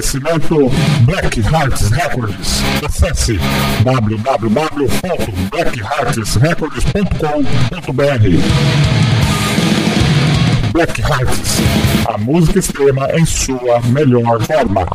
Oferecimento Black Hearts Records. Acesse www.blackheartsrecords.com.br Black Hearts, a música extrema em sua melhor forma.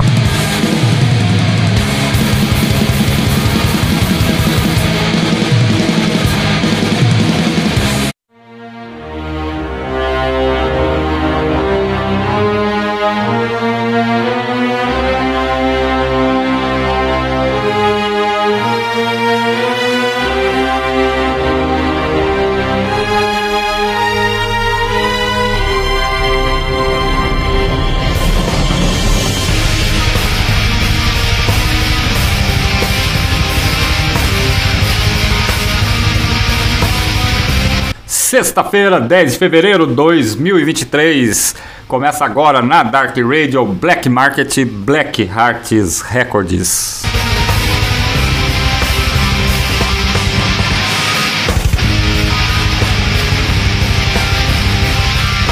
Sexta-feira, 10 de fevereiro de 2023. Começa agora na Dark Radio Black Market Black Hearts Records.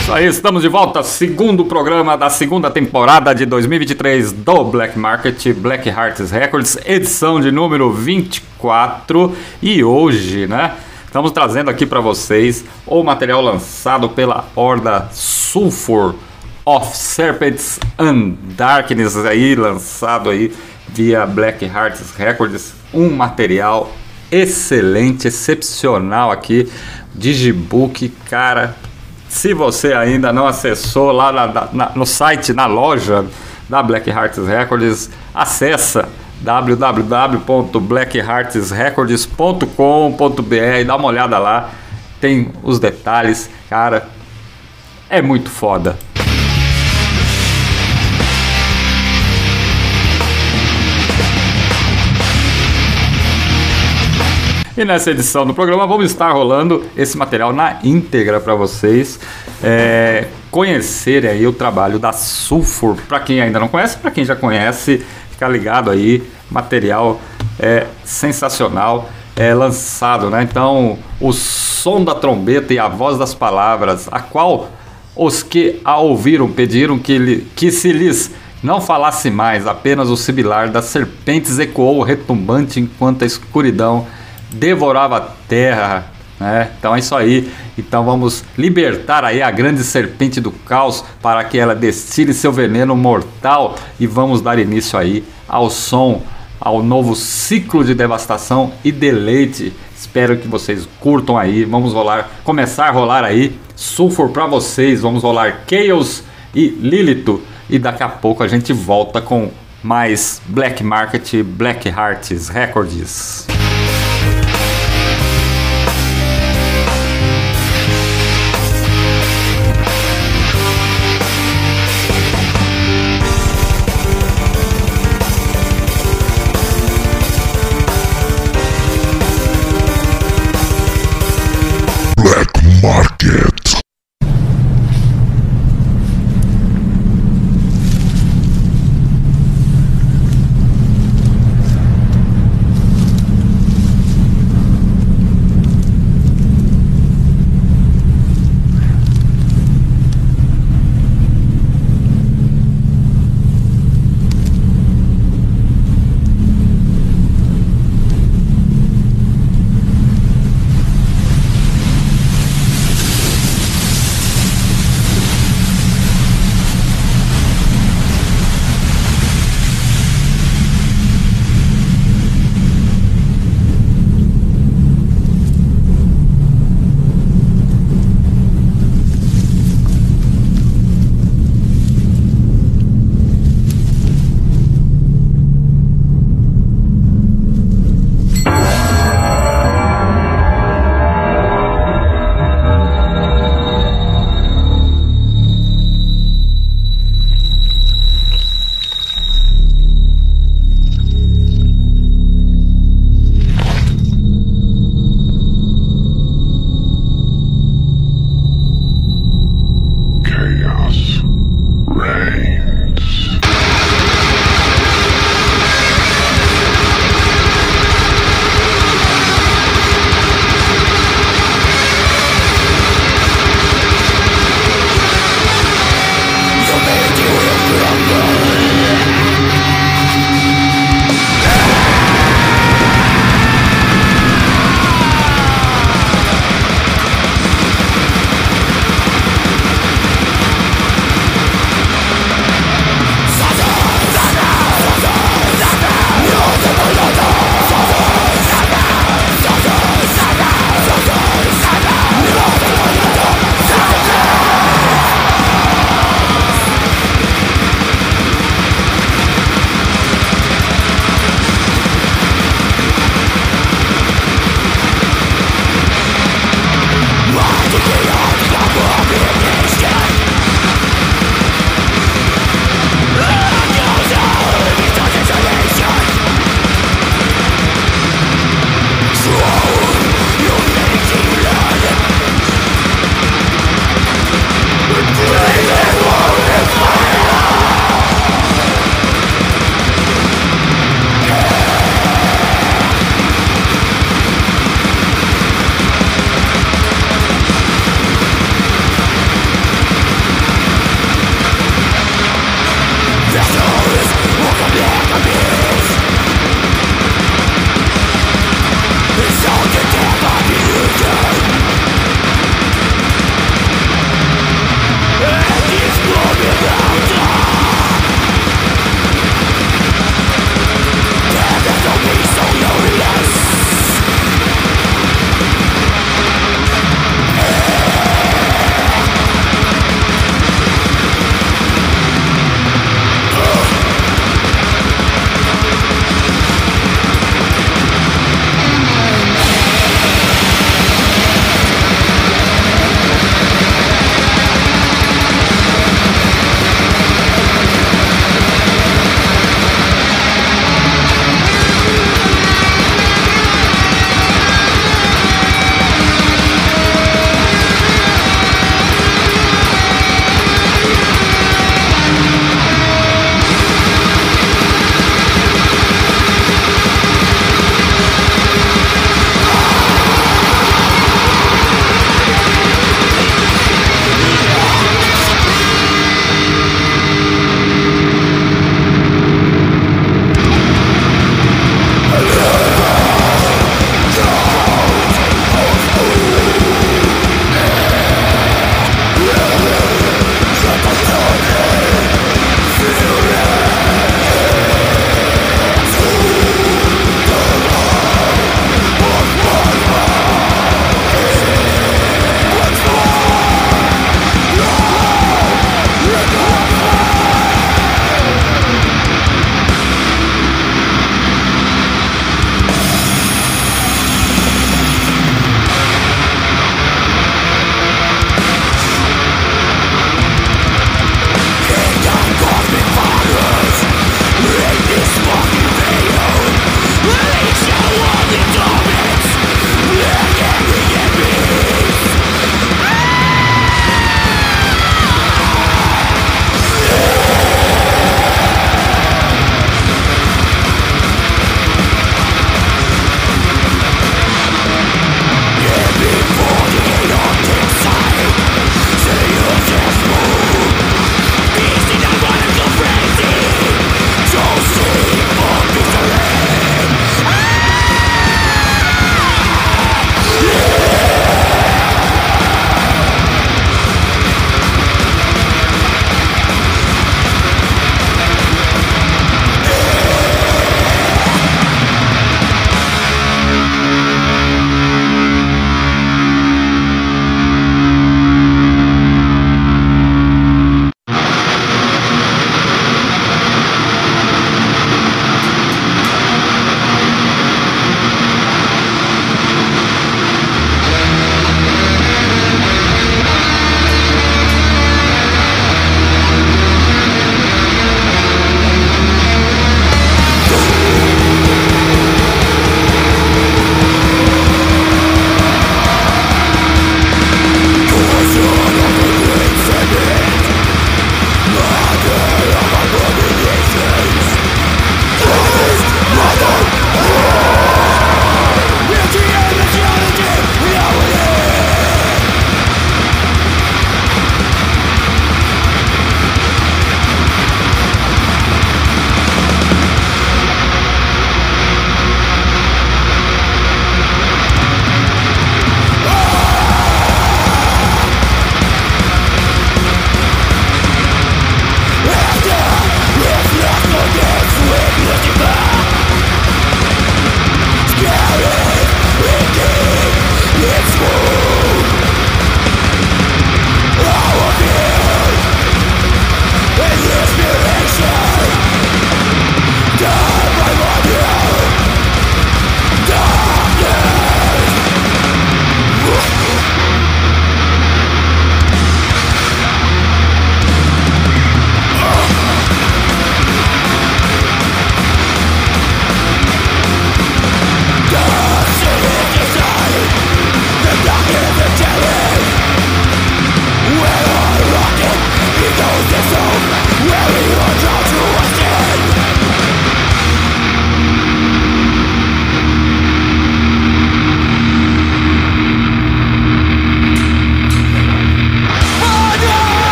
Isso aí, estamos de volta, segundo programa da segunda temporada de 2023 do Black Market Black Hearts Records, edição de número 24. E hoje, né? Estamos trazendo aqui para vocês o material lançado pela Horda Sulfur of Serpents and Darkness aí lançado aí via Black Hearts Records, um material excelente, excepcional aqui, Digibook, cara. Se você ainda não acessou lá na, na, no site, na loja da Black Hearts Records, acessa www.blackheartsrecords.com.br, dá uma olhada lá, tem os detalhes, cara, é muito foda. E nessa edição do programa vamos estar rolando esse material na íntegra para vocês é, conhecerem aí o trabalho da Sulfur. Para quem ainda não conhece, para quem já conhece, ficar ligado aí, material é sensacional, é lançado, né? Então, o som da trombeta e a voz das palavras, a qual os que a ouviram pediram que, lhe, que se lhes não falasse mais, apenas o sibilar das serpentes ecoou retumbante enquanto a escuridão devorava a terra. Né? Então é isso aí. Então vamos libertar aí a grande serpente do caos para que ela destile seu veneno mortal e vamos dar início aí ao som, ao novo ciclo de devastação e deleite. Espero que vocês curtam aí. Vamos rolar, começar a rolar aí Sulfur para vocês. Vamos rolar Chaos e Lilith e daqui a pouco a gente volta com mais Black Market, Black Hearts Records.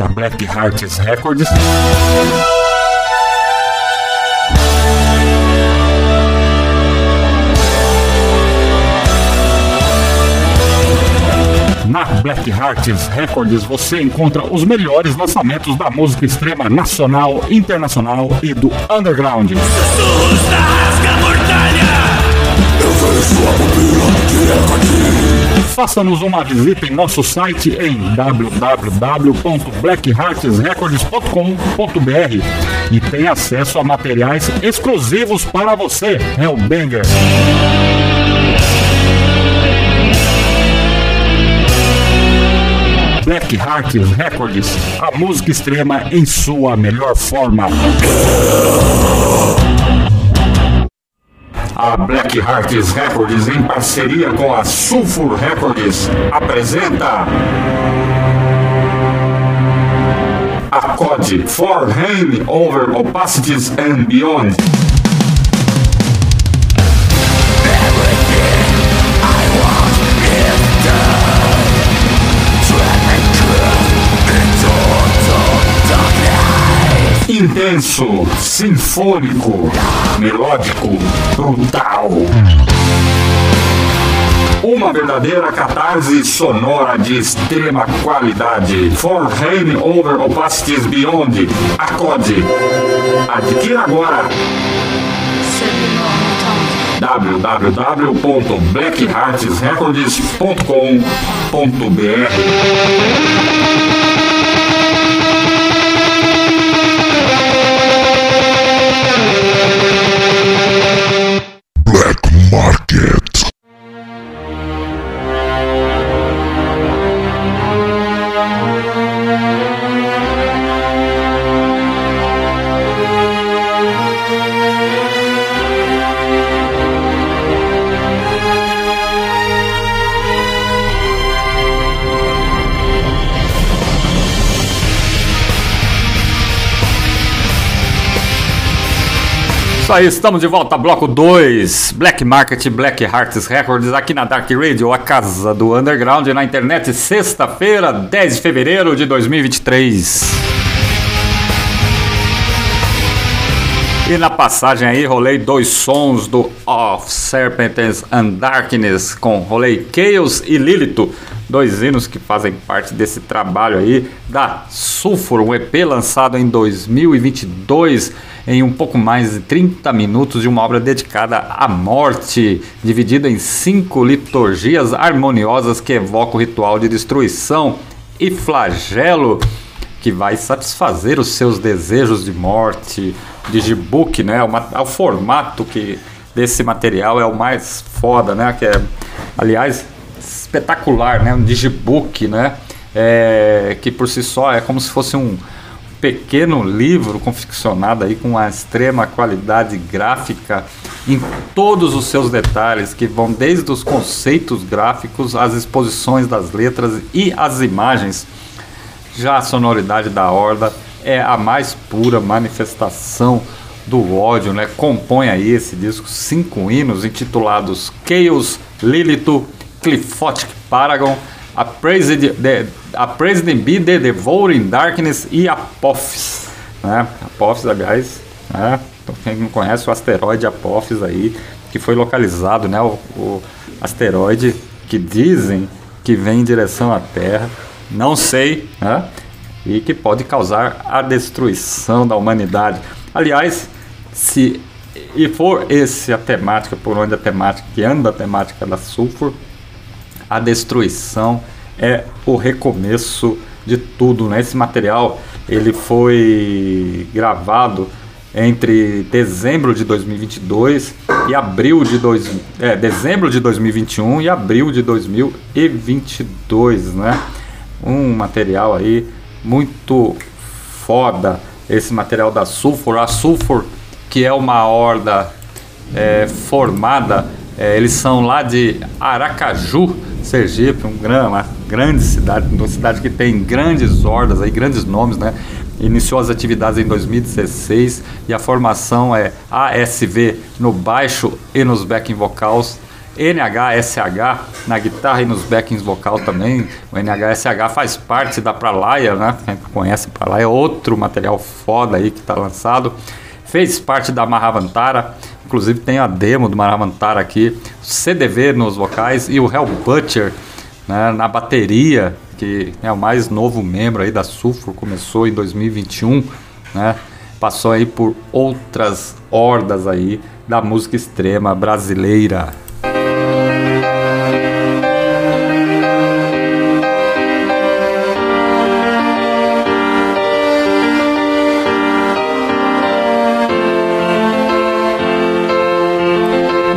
A Black Hearts Records. Na Black Hearts Records você encontra os melhores lançamentos da música extrema nacional, internacional e do underground. Faça-nos uma visita em nosso site em www.blackheartsrecords.com.br e tenha acesso a materiais exclusivos para você, Hellbanger. Black Hearts Records, a música extrema em sua melhor forma. A Black Hearts Records, em parceria com a Sulfur Records, apresenta a COD For Hand Over Opacities and Beyond. Intenso, sinfônico, melódico, brutal. Uma verdadeira catarse sonora de extrema qualidade. For Rain Over Opacities Beyond. Acode. Adquira agora www.blackheartsrecords.com.br Black aí, estamos de volta, bloco 2, Black Market, Black Hearts Records, aqui na Dark Radio, a casa do underground, na internet, sexta-feira, 10 de fevereiro de 2023. E na passagem aí, rolei dois sons do Of Serpents and Darkness, com rolei Chaos e Lilith, dois hinos que fazem parte desse trabalho aí da Sulfur, um EP lançado em 2022 em um pouco mais de 30 minutos de uma obra dedicada à morte, dividida em cinco liturgias harmoniosas que evocam o ritual de destruição e flagelo que vai satisfazer os seus desejos de morte. Digibook, né? O, ma- o formato que desse material é o mais foda, né? Que é, aliás, espetacular, né? Um digibook, né? É, que por si só é como se fosse um pequeno livro confeccionado aí com uma extrema qualidade gráfica em todos os seus detalhes, que vão desde os conceitos gráficos, as exposições das letras e as imagens. Já a sonoridade da Horda é a mais pura manifestação do ódio, né? Compõe aí esse disco cinco hinos intitulados Chaos, Lilith, Cliphotic Paragon, A the, Be the Devouring Darkness e Apophis. Né? Apophis, aliás, né? Então, quem não conhece o asteroide Apophis aí, que foi localizado, né? O, o asteroide que dizem que vem em direção à Terra, não sei, né? E que pode causar a destruição da humanidade. Aliás, se e for esse a temática, por onde a temática que anda a temática da Sulfur, a destruição é o recomeço de tudo, né? Esse material ele foi gravado entre dezembro de 2022 e abril de dois, é, dezembro de 2021 e abril de 2022, né? Um material aí muito foda, esse material da Sulfur, a Sulfur que é uma horda é, formada, é, eles são lá de Aracaju, Sergipe, um gran, uma grande cidade, uma cidade que tem grandes hordas, aí, grandes nomes, né? Iniciou as atividades em 2016 e a formação é ASV no baixo e nos backing vocals NHSH na guitarra e nos backings vocal também. O NHSH faz parte da Pralaya, né? Quem conhece Pralaya, outro material foda aí que está lançado. Fez parte da Mahavantara, inclusive tem a demo do Mahavantara aqui, CDV nos vocais e o Hell Butcher né, na bateria, que é o mais novo membro aí da Sulfur, começou em 2021, né? Passou aí por outras hordas aí da música extrema brasileira.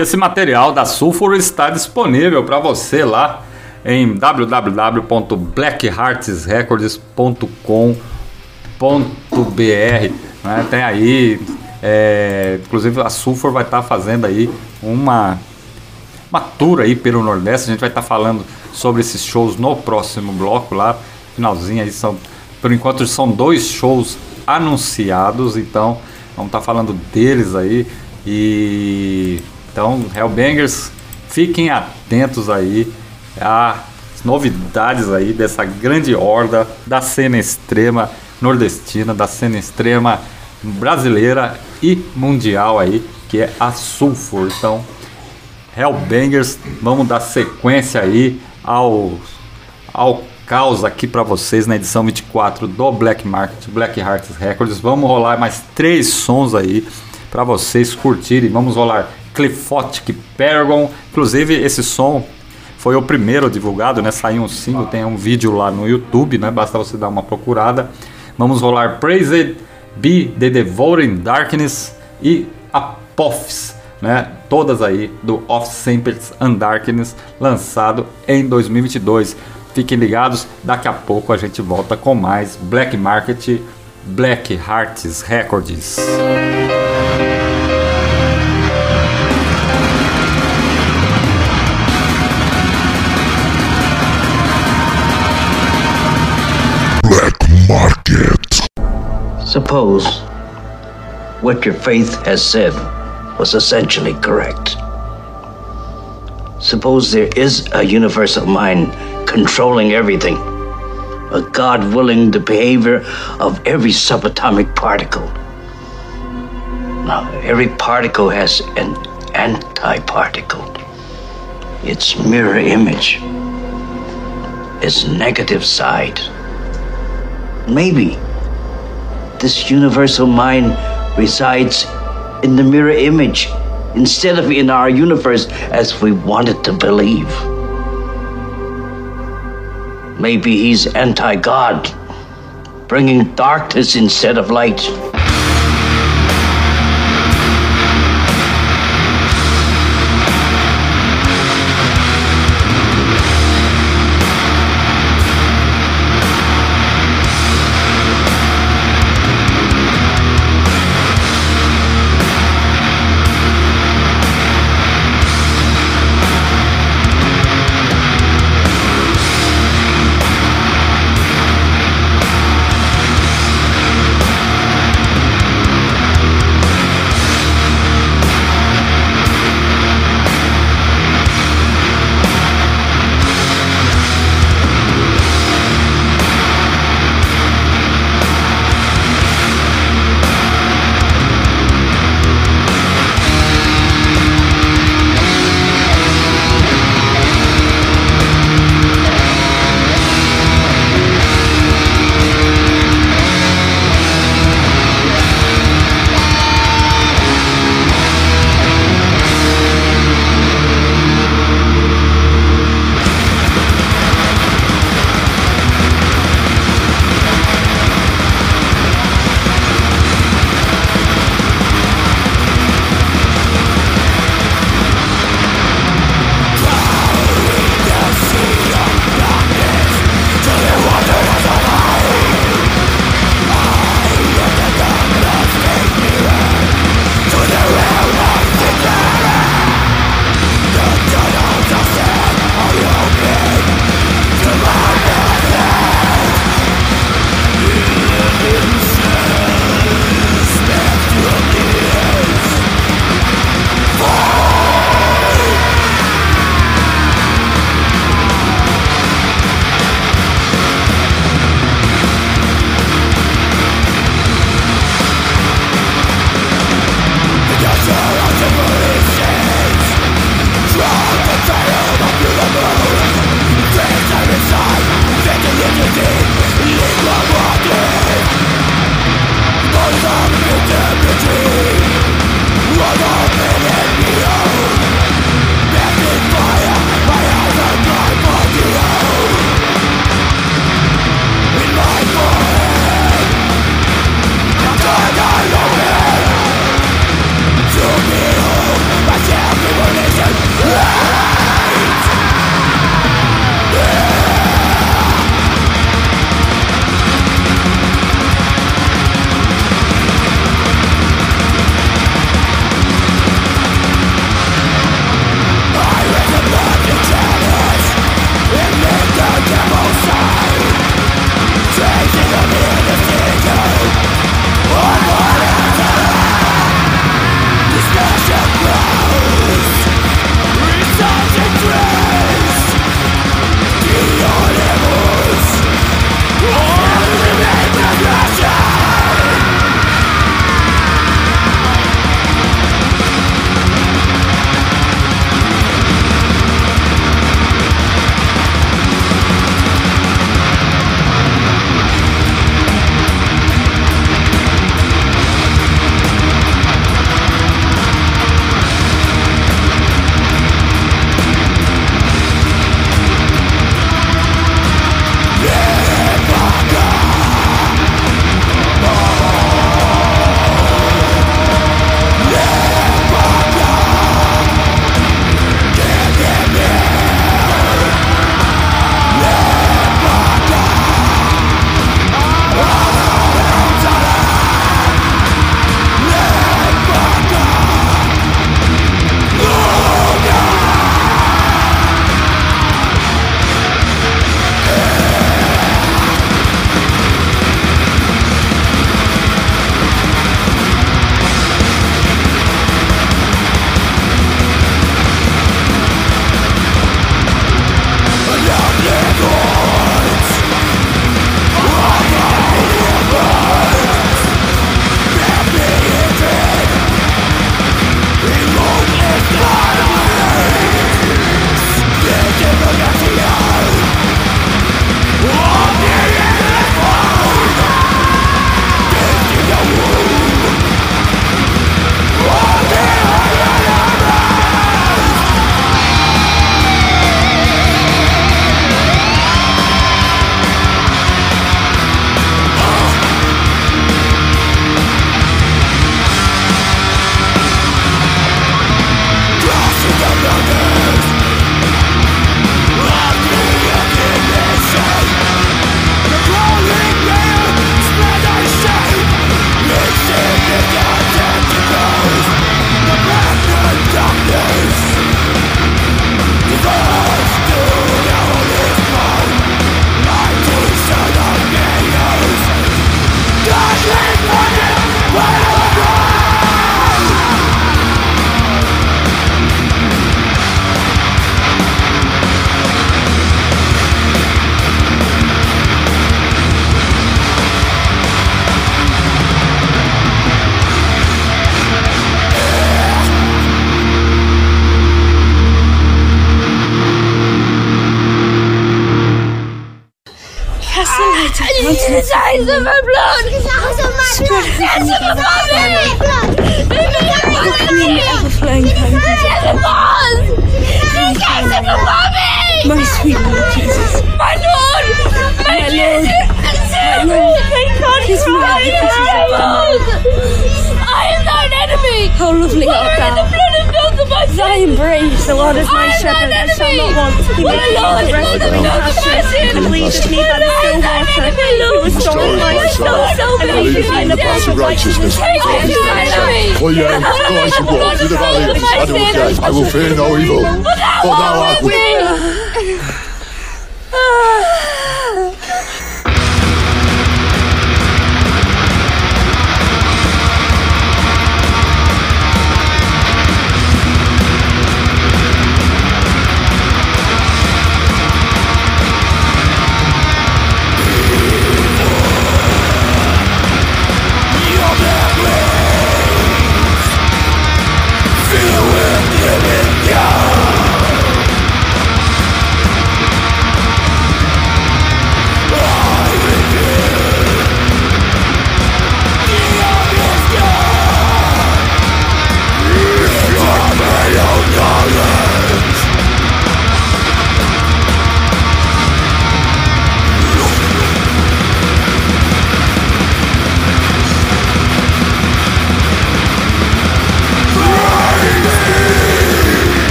Esse material da Sulfur está disponível para você lá em www.blackheartsrecords.com.br. Né? Tem aí, é, inclusive a Sulfur vai estar tá fazendo aí uma, uma tour aí pelo Nordeste. A gente vai estar tá falando sobre esses shows no próximo bloco lá, finalzinho aí são, por enquanto são dois shows anunciados, então vamos estar tá falando deles aí e então Hellbangers, fiquem atentos aí as novidades aí dessa grande horda da cena extrema nordestina, da cena extrema brasileira e mundial aí, que é a Sulfur. Então, Hellbangers, vamos dar sequência aí ao, ao caos aqui para vocês na edição 24 do Black Market, Black Hearts Records. Vamos rolar mais três sons aí para vocês curtirem. Vamos rolar Cliffotic Paragon. Inclusive, esse som foi o primeiro divulgado, né? Saiu um single, tem um vídeo lá no YouTube, né? Basta você dar uma procurada. Vamos rolar Praised Be the Devouring Darkness e Apophis, né? Todas aí do Off Samples and Darkness, lançado em 2022. Fiquem ligados, daqui a pouco a gente volta com mais Black Market, Black Hearts Records. Suppose what your faith has said was essentially correct. Suppose there is a universal mind controlling everything, a God willing the behavior of every subatomic particle. Now, every particle has an antiparticle, its mirror image, its negative side. Maybe this universal mind resides in the mirror image instead of in our universe as we wanted to believe. Maybe he's anti God, bringing darkness instead of light.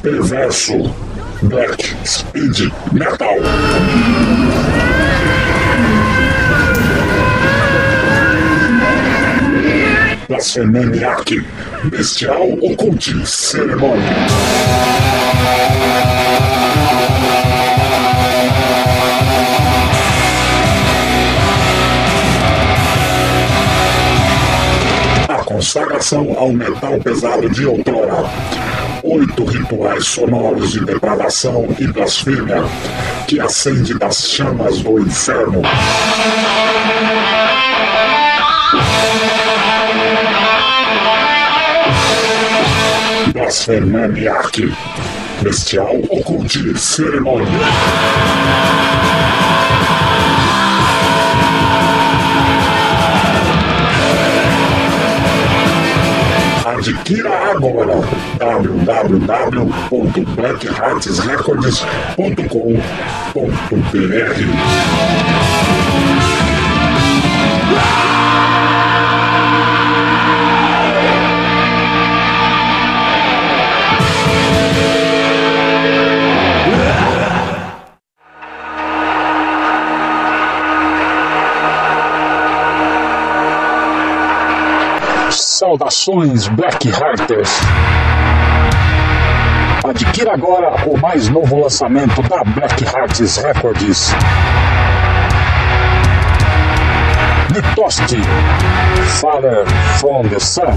Perverso, black, speed, metal. Blasfemaniac, bestial, oculte, cerimônia. Consagração ao metal pesado de outrora. Oito rituais sonoros de depravação e blasfêmia que acende das chamas do inferno. Blasfemaniac. Bestial oculte cerimônia. Adquira agora www.blackheartsrecords.com.br Saudações, Black Hearters! Adquira agora o mais novo lançamento da Black Hearts Records. Litoste, Father from the Sun.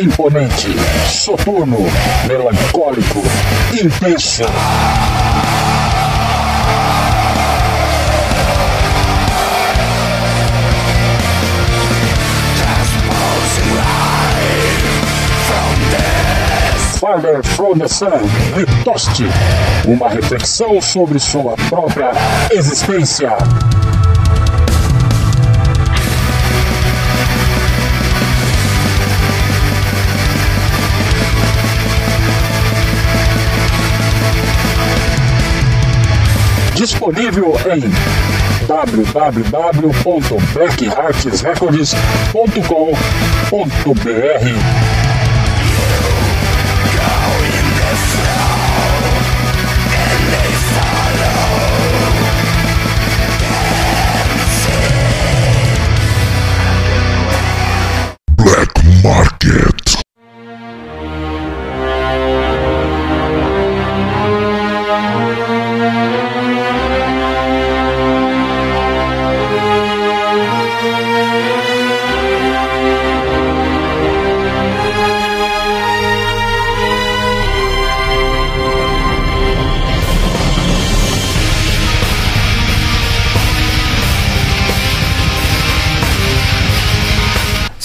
Imponente, soturno, melancólico, intenso. Father from the Sun, Litoste, uma reflexão sobre sua própria existência. Disponível em www.blackheartsrecords.com.br.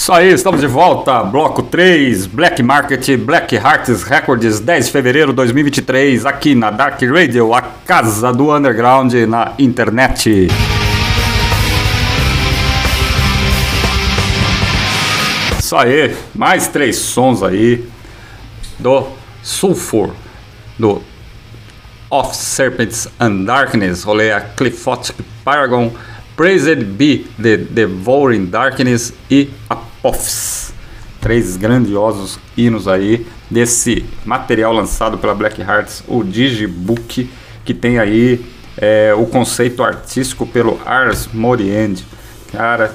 Isso aí, estamos de volta. Bloco 3, Black Market, Black Hearts Records, 10 de fevereiro de 2023, aqui na Dark Radio, a casa do underground na internet. Isso aí, mais três sons aí do Sulfur, do Of Serpents and Darkness, rolei a Cliphotic Paragon, Praised Be the Devouring Darkness e Apophis. Três grandiosos hinos aí desse material lançado pela Black Hearts, o Digibook, que tem aí é, o conceito artístico pelo Ars Moriendi. Cara,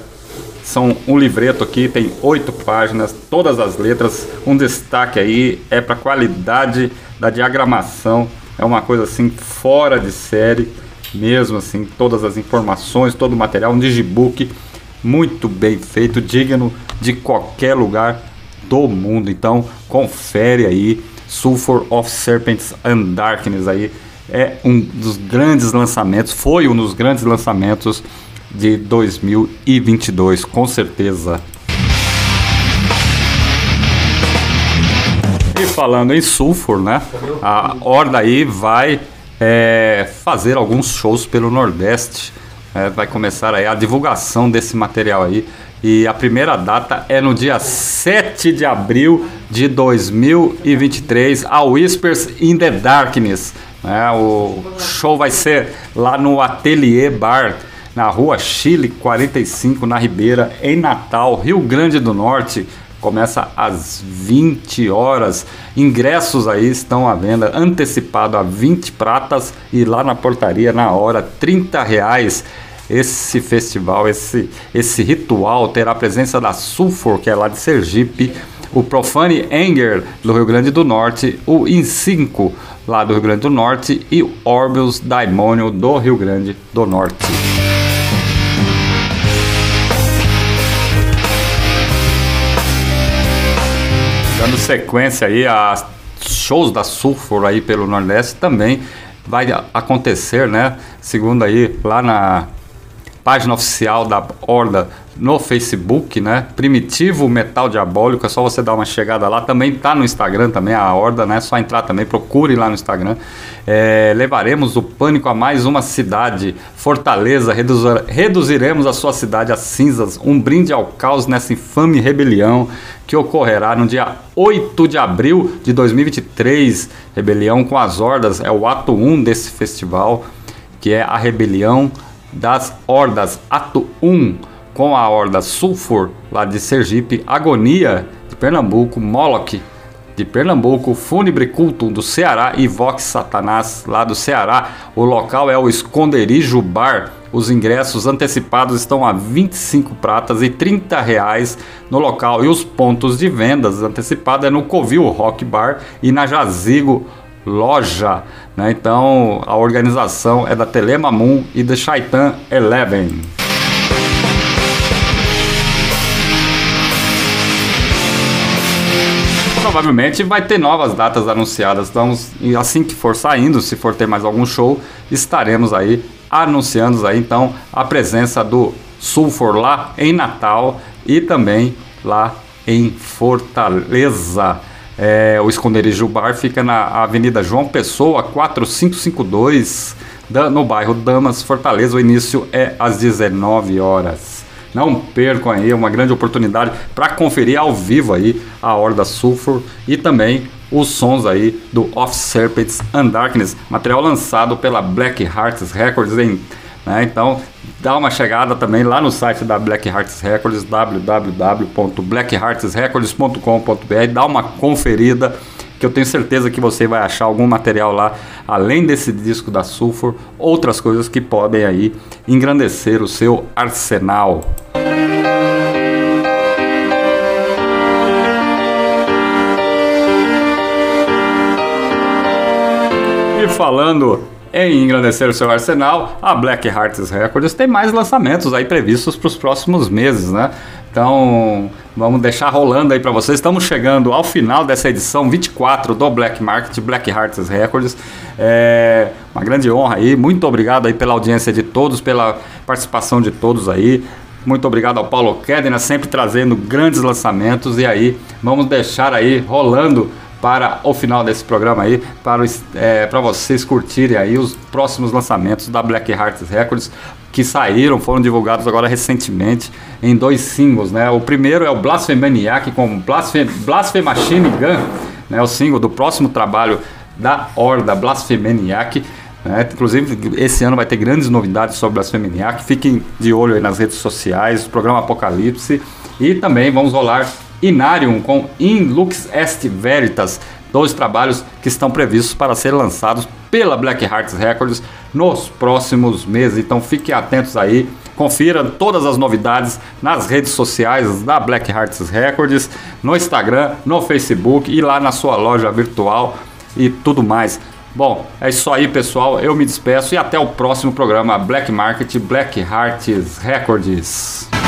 são um livreto aqui, tem oito páginas, todas as letras. Um destaque aí é para a qualidade da diagramação. É uma coisa assim fora de série, mesmo assim, todas as informações, todo o material, um digibook muito bem feito, digno de qualquer lugar do mundo. Então, confere aí Sulfur of Serpents and Darkness aí é um dos grandes lançamentos, foi um dos grandes lançamentos de 2022, com certeza. E falando em Sulfur, né? A Horda aí vai é, fazer alguns shows pelo Nordeste. É, vai começar aí a divulgação desse material aí, E a primeira data é no dia 7 de abril de 2023, a Whispers in the Darkness. Né? O show vai ser lá no Atelier Bar, na rua Chile 45, na Ribeira, em Natal, Rio Grande do Norte. Começa às 20 horas. Ingressos aí estão à venda, antecipado a 20 pratas e lá na portaria na hora 30 reais. Esse festival, esse, esse ritual terá a presença da Sulfur, que é lá de Sergipe, o Profane Anger do Rio Grande do Norte, o In5 lá do Rio Grande do Norte e o Orbius Daimônio do Rio Grande do Norte. Dando sequência aí a shows da Sulfur aí pelo Nordeste também vai acontecer, né? Segundo aí lá na página oficial da Horda no Facebook, né? Primitivo Metal Diabólico, é só você dar uma chegada lá. Também tá no Instagram também, a Horda, né? É só entrar também, procure lá no Instagram. É, levaremos o pânico a mais uma cidade, Fortaleza, reduzir, reduziremos a sua cidade a cinzas, um brinde ao caos nessa infame rebelião que ocorrerá no dia 8 de abril de 2023. Rebelião com as Hordas, é o ato 1 desse festival, que é a rebelião das Hordas, ato 1 com a Horda Sulfur, lá de Sergipe, Agonia, de Pernambuco, Moloch, de Pernambuco, Fúnebre Culto, do Ceará e Vox Satanás, lá do Ceará. O local é o Esconderijo Bar. Os ingressos antecipados estão a 25 pratas e 30 reais no local. E os pontos de vendas antecipados é no Covil Rock Bar e na Jazigo Loja. Né? Então a organização é da Telemamun e da Shaitan Eleven. provavelmente vai ter novas datas anunciadas. Então, assim que for saindo, se for ter mais algum show, estaremos aí anunciando aí então a presença do Sulfur lá em Natal e também lá em Fortaleza. É, o esconderijo bar fica na Avenida João Pessoa 4552, no bairro Damas, Fortaleza. O início é às 19 horas. Não percam aí, é uma grande oportunidade para conferir ao vivo aí a Horda Sulfur e também os sons aí do Off Serpents and Darkness, material lançado pela Black Hearts Records em né? Então, dá uma chegada também lá no site da Black Hearts Records, www.blackheartsrecords.com.br, dá uma conferida que eu tenho certeza que você vai achar algum material lá, além desse disco da Sulfur, outras coisas que podem aí engrandecer o seu arsenal. E falando em engrandecer o seu arsenal, a Black Hearts Records tem mais lançamentos aí previstos para os próximos meses, né? Então, vamos deixar rolando aí para vocês. Estamos chegando ao final dessa edição 24 do Black Market, Black Hearts Records. É uma grande honra aí. Muito obrigado aí pela audiência de todos, pela participação de todos aí. Muito obrigado ao Paulo Kedena, sempre trazendo grandes lançamentos. E aí, vamos deixar aí rolando para o final desse programa aí, para, é, para vocês curtirem aí os próximos lançamentos da Black Hearts Records que saíram, foram divulgados agora recentemente em dois singles, né? O primeiro é o Blasphemaniac com Blasphem, Blasphemy Machine Gun, né? O single do próximo trabalho da Horda Blasphemaniac. Né? Inclusive, esse ano vai ter grandes novidades sobre Blasphemaniac. Fiquem de olho aí nas redes sociais, programa Apocalipse. E também vamos rolar Inarium com In Lux Est Veritas, dois trabalhos que estão previstos para ser lançados pela Black Hearts Records nos próximos meses. Então fiquem atentos aí, confira todas as novidades nas redes sociais da Black Hearts Records, no Instagram, no Facebook e lá na sua loja virtual e tudo mais. Bom, é isso aí, pessoal. Eu me despeço e até o próximo programa Black Market Black Hearts Records.